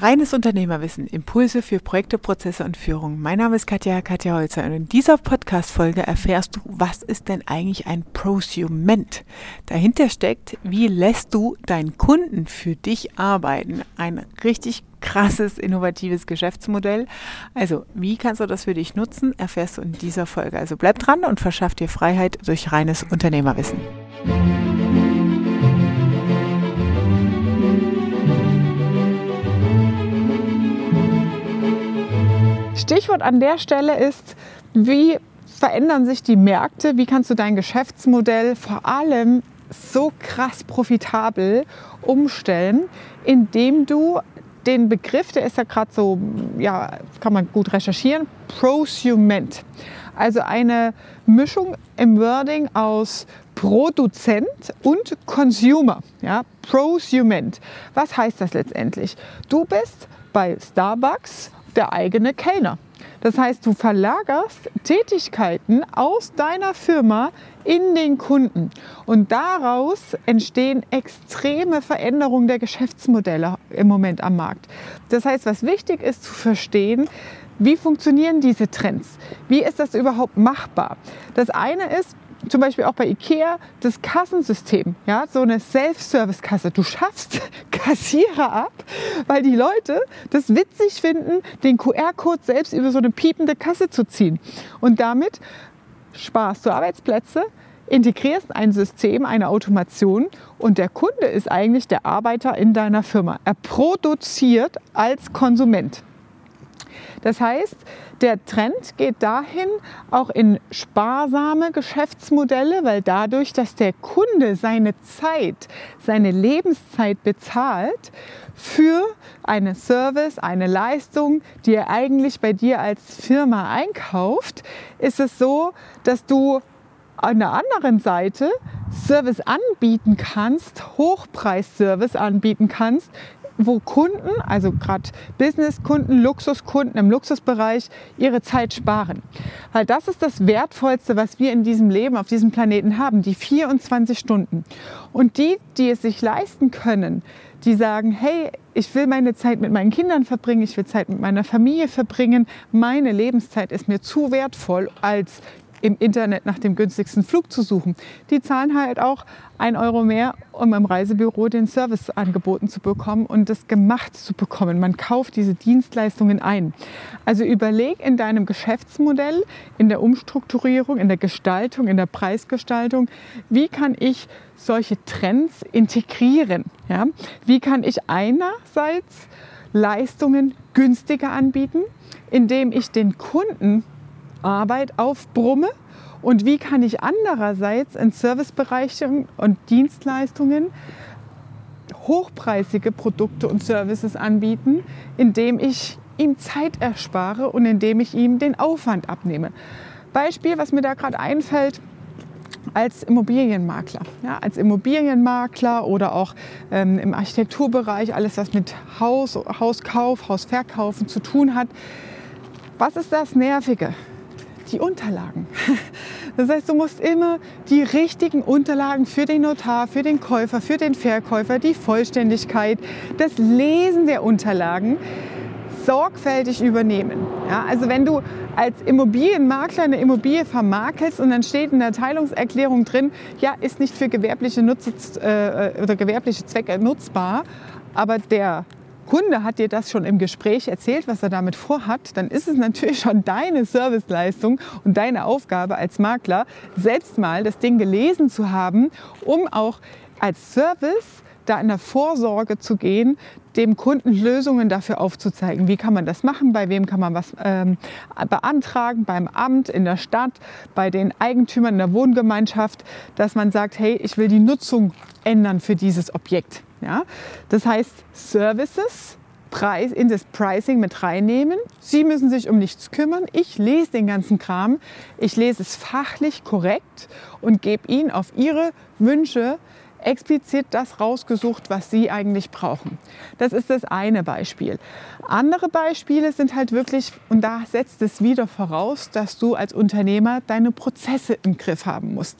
Reines Unternehmerwissen, Impulse für Projekte, Prozesse und Führung. Mein Name ist Katja, Katja Holzer und in dieser Podcast-Folge erfährst du, was ist denn eigentlich ein Prosument? Dahinter steckt, wie lässt du deinen Kunden für dich arbeiten? Ein richtig krasses, innovatives Geschäftsmodell. Also, wie kannst du das für dich nutzen, erfährst du in dieser Folge. Also bleib dran und verschaff dir Freiheit durch reines Unternehmerwissen. Stichwort an der Stelle ist, wie verändern sich die Märkte? Wie kannst du dein Geschäftsmodell vor allem so krass profitabel umstellen, indem du den Begriff, der ist ja gerade so, ja, kann man gut recherchieren, Prosument. Also eine Mischung im Wording aus Produzent und Consumer. Ja, Prosument. Was heißt das letztendlich? Du bist bei Starbucks der eigene Kellner. Das heißt, du verlagerst Tätigkeiten aus deiner Firma in den Kunden. Und daraus entstehen extreme Veränderungen der Geschäftsmodelle im Moment am Markt. Das heißt, was wichtig ist zu verstehen, wie funktionieren diese Trends? Wie ist das überhaupt machbar? Das eine ist, zum Beispiel auch bei IKEA das Kassensystem, ja, so eine Self-Service-Kasse. Du schaffst Kassierer ab, weil die Leute das witzig finden, den QR-Code selbst über so eine piepende Kasse zu ziehen. Und damit sparst du Arbeitsplätze, integrierst ein System, eine Automation und der Kunde ist eigentlich der Arbeiter in deiner Firma. Er produziert als Konsument. Das heißt, der Trend geht dahin, auch in sparsame Geschäftsmodelle, weil dadurch, dass der Kunde seine Zeit, seine Lebenszeit bezahlt für eine Service, eine Leistung, die er eigentlich bei dir als Firma einkauft, ist es so, dass du an der anderen Seite Service anbieten kannst, Hochpreisservice anbieten kannst, wo Kunden, also gerade Businesskunden, Luxuskunden im Luxusbereich, ihre Zeit sparen. Weil das ist das Wertvollste, was wir in diesem Leben auf diesem Planeten haben, die 24 Stunden. Und die, die es sich leisten können, die sagen, hey, ich will meine Zeit mit meinen Kindern verbringen, ich will Zeit mit meiner Familie verbringen, meine Lebenszeit ist mir zu wertvoll, als im Internet nach dem günstigsten Flug zu suchen. Die zahlen halt auch ein Euro mehr, um im Reisebüro den Service angeboten zu bekommen und das gemacht zu bekommen. Man kauft diese Dienstleistungen ein. Also überleg in deinem Geschäftsmodell, in der Umstrukturierung, in der Gestaltung, in der Preisgestaltung, wie kann ich solche Trends integrieren? Ja? Wie kann ich einerseits Leistungen günstiger anbieten, indem ich den Kunden Arbeit aufbrumme und wie kann ich andererseits in Servicebereichen und Dienstleistungen hochpreisige Produkte und Services anbieten, indem ich ihm Zeit erspare und indem ich ihm den Aufwand abnehme. Beispiel, was mir da gerade einfällt, als Immobilienmakler. Ja, als Immobilienmakler oder auch ähm, im Architekturbereich, alles was mit Haus, Hauskauf, Hausverkaufen zu tun hat. Was ist das Nervige? Die Unterlagen. Das heißt, du musst immer die richtigen Unterlagen für den Notar, für den Käufer, für den Verkäufer, die Vollständigkeit, das Lesen der Unterlagen sorgfältig übernehmen. Ja, also wenn du als Immobilienmakler eine Immobilie vermakelst und dann steht in der Teilungserklärung drin, ja, ist nicht für gewerbliche, Nutz, äh, oder gewerbliche Zwecke nutzbar, aber der Kunde hat dir das schon im Gespräch erzählt, was er damit vorhat, dann ist es natürlich schon deine Serviceleistung und deine Aufgabe als Makler, selbst mal das Ding gelesen zu haben, um auch als Service da in der Vorsorge zu gehen, dem Kunden Lösungen dafür aufzuzeigen. Wie kann man das machen? Bei wem kann man was ähm, beantragen? Beim Amt, in der Stadt, bei den Eigentümern in der Wohngemeinschaft, dass man sagt, hey, ich will die Nutzung ändern für dieses Objekt. Ja? Das heißt, Services Preis, in das Pricing mit reinnehmen. Sie müssen sich um nichts kümmern. Ich lese den ganzen Kram. Ich lese es fachlich korrekt und gebe Ihnen auf Ihre Wünsche explizit das rausgesucht, was Sie eigentlich brauchen. Das ist das eine Beispiel. Andere Beispiele sind halt wirklich, und da setzt es wieder voraus, dass du als Unternehmer deine Prozesse im Griff haben musst.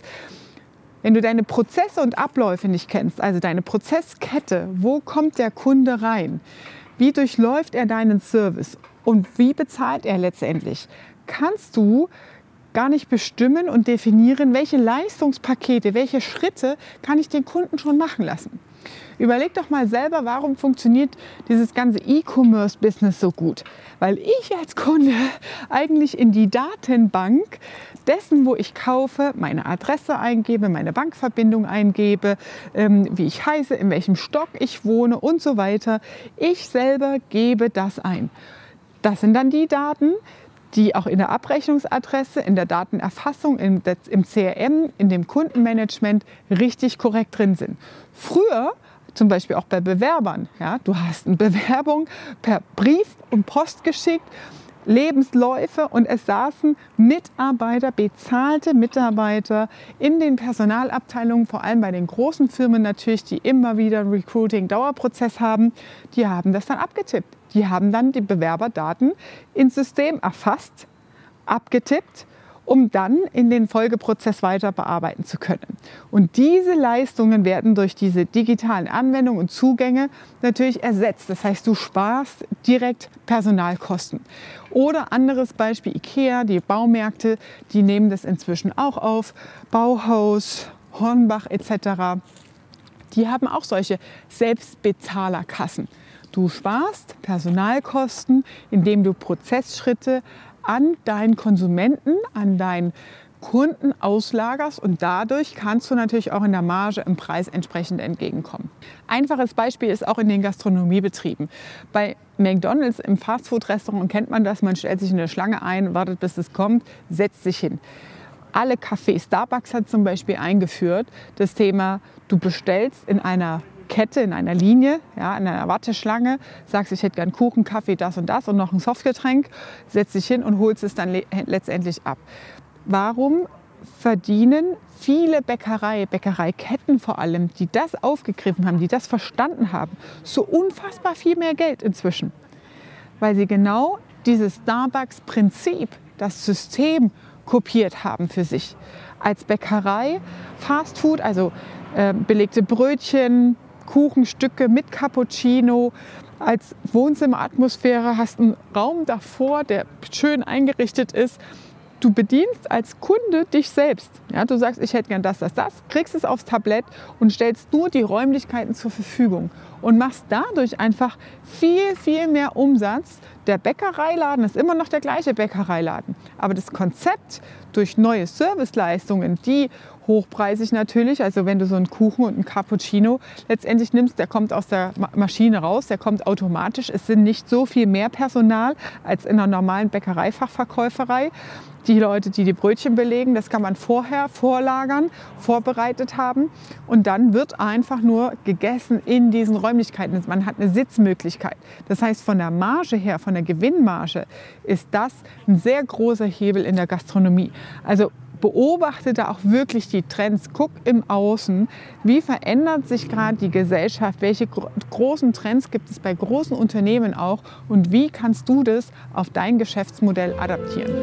Wenn du deine Prozesse und Abläufe nicht kennst, also deine Prozesskette, wo kommt der Kunde rein? Wie durchläuft er deinen Service und wie bezahlt er letztendlich? Kannst du gar nicht bestimmen und definieren, welche Leistungspakete, welche Schritte kann ich den Kunden schon machen lassen. Überleg doch mal selber, warum funktioniert dieses ganze E-Commerce-Business so gut? Weil ich als Kunde eigentlich in die Datenbank dessen, wo ich kaufe, meine Adresse eingebe, meine Bankverbindung eingebe, ähm, wie ich heiße, in welchem Stock ich wohne und so weiter. Ich selber gebe das ein. Das sind dann die Daten, die auch in der Abrechnungsadresse, in der Datenerfassung, im, im CRM, in dem Kundenmanagement richtig korrekt drin sind. Früher zum Beispiel auch bei Bewerbern. Ja, du hast eine Bewerbung per Brief und Post geschickt, Lebensläufe und es saßen Mitarbeiter, bezahlte Mitarbeiter in den Personalabteilungen, vor allem bei den großen Firmen natürlich, die immer wieder einen Recruiting-Dauerprozess haben, die haben das dann abgetippt. Die haben dann die Bewerberdaten ins System erfasst, abgetippt um dann in den Folgeprozess weiter bearbeiten zu können. Und diese Leistungen werden durch diese digitalen Anwendungen und Zugänge natürlich ersetzt. Das heißt, du sparst direkt Personalkosten. Oder anderes Beispiel IKEA, die Baumärkte, die nehmen das inzwischen auch auf. Bauhaus, Hornbach etc. Die haben auch solche Selbstbezahlerkassen. Du sparst Personalkosten, indem du Prozessschritte an deinen Konsumenten, an deinen Kunden auslagerst und dadurch kannst du natürlich auch in der Marge im Preis entsprechend entgegenkommen. Einfaches Beispiel ist auch in den Gastronomiebetrieben. Bei McDonald's im Fastfood-Restaurant kennt man das, man stellt sich in eine Schlange ein, wartet bis es kommt, setzt sich hin. Alle Cafés, Starbucks hat zum Beispiel eingeführt das Thema, du bestellst in einer Kette, in einer Linie, ja, in einer Warteschlange, sagst, ich hätte gern Kuchen, Kaffee, das und das und noch ein Softgetränk, setzt dich hin und holst es dann le letztendlich ab. Warum verdienen viele Bäckerei, Bäckereiketten vor allem, die das aufgegriffen haben, die das verstanden haben, so unfassbar viel mehr Geld inzwischen? Weil sie genau dieses Starbucks-Prinzip, das System kopiert haben für sich. Als Bäckerei, Fastfood, also äh, belegte Brötchen, Kuchenstücke mit Cappuccino als Wohnzimmeratmosphäre, hast einen Raum davor, der schön eingerichtet ist. Du bedienst als Kunde dich selbst. Ja, du sagst, ich hätte gern das, das, das, kriegst es aufs Tablett und stellst nur die Räumlichkeiten zur Verfügung und machst dadurch einfach viel, viel mehr Umsatz. Der Bäckereiladen ist immer noch der gleiche Bäckereiladen, aber das Konzept durch neue Serviceleistungen, die hochpreisig natürlich. Also wenn du so einen Kuchen und einen Cappuccino letztendlich nimmst, der kommt aus der Maschine raus, der kommt automatisch. Es sind nicht so viel mehr Personal als in einer normalen Bäckereifachverkäuferei. Die Leute, die die Brötchen belegen, das kann man vorher vorlagern, vorbereitet haben und dann wird einfach nur gegessen in diesen Räumlichkeiten. Man hat eine Sitzmöglichkeit. Das heißt, von der Marge her, von der Gewinnmarge ist das ein sehr großer Hebel in der Gastronomie. Also beobachte da auch wirklich die Trends, guck im Außen, wie verändert sich gerade die Gesellschaft, welche großen Trends gibt es bei großen Unternehmen auch und wie kannst du das auf dein Geschäftsmodell adaptieren.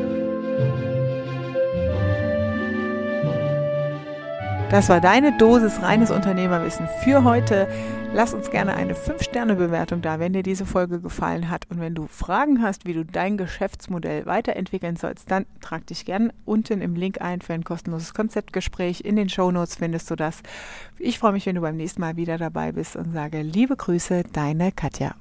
Das war deine Dosis reines Unternehmerwissen für heute. Lass uns gerne eine 5-Sterne-Bewertung da, wenn dir diese Folge gefallen hat. Und wenn du Fragen hast, wie du dein Geschäftsmodell weiterentwickeln sollst, dann trag dich gerne unten im Link ein für ein kostenloses Konzeptgespräch. In den Show Notes findest du das. Ich freue mich, wenn du beim nächsten Mal wieder dabei bist und sage liebe Grüße, deine Katja.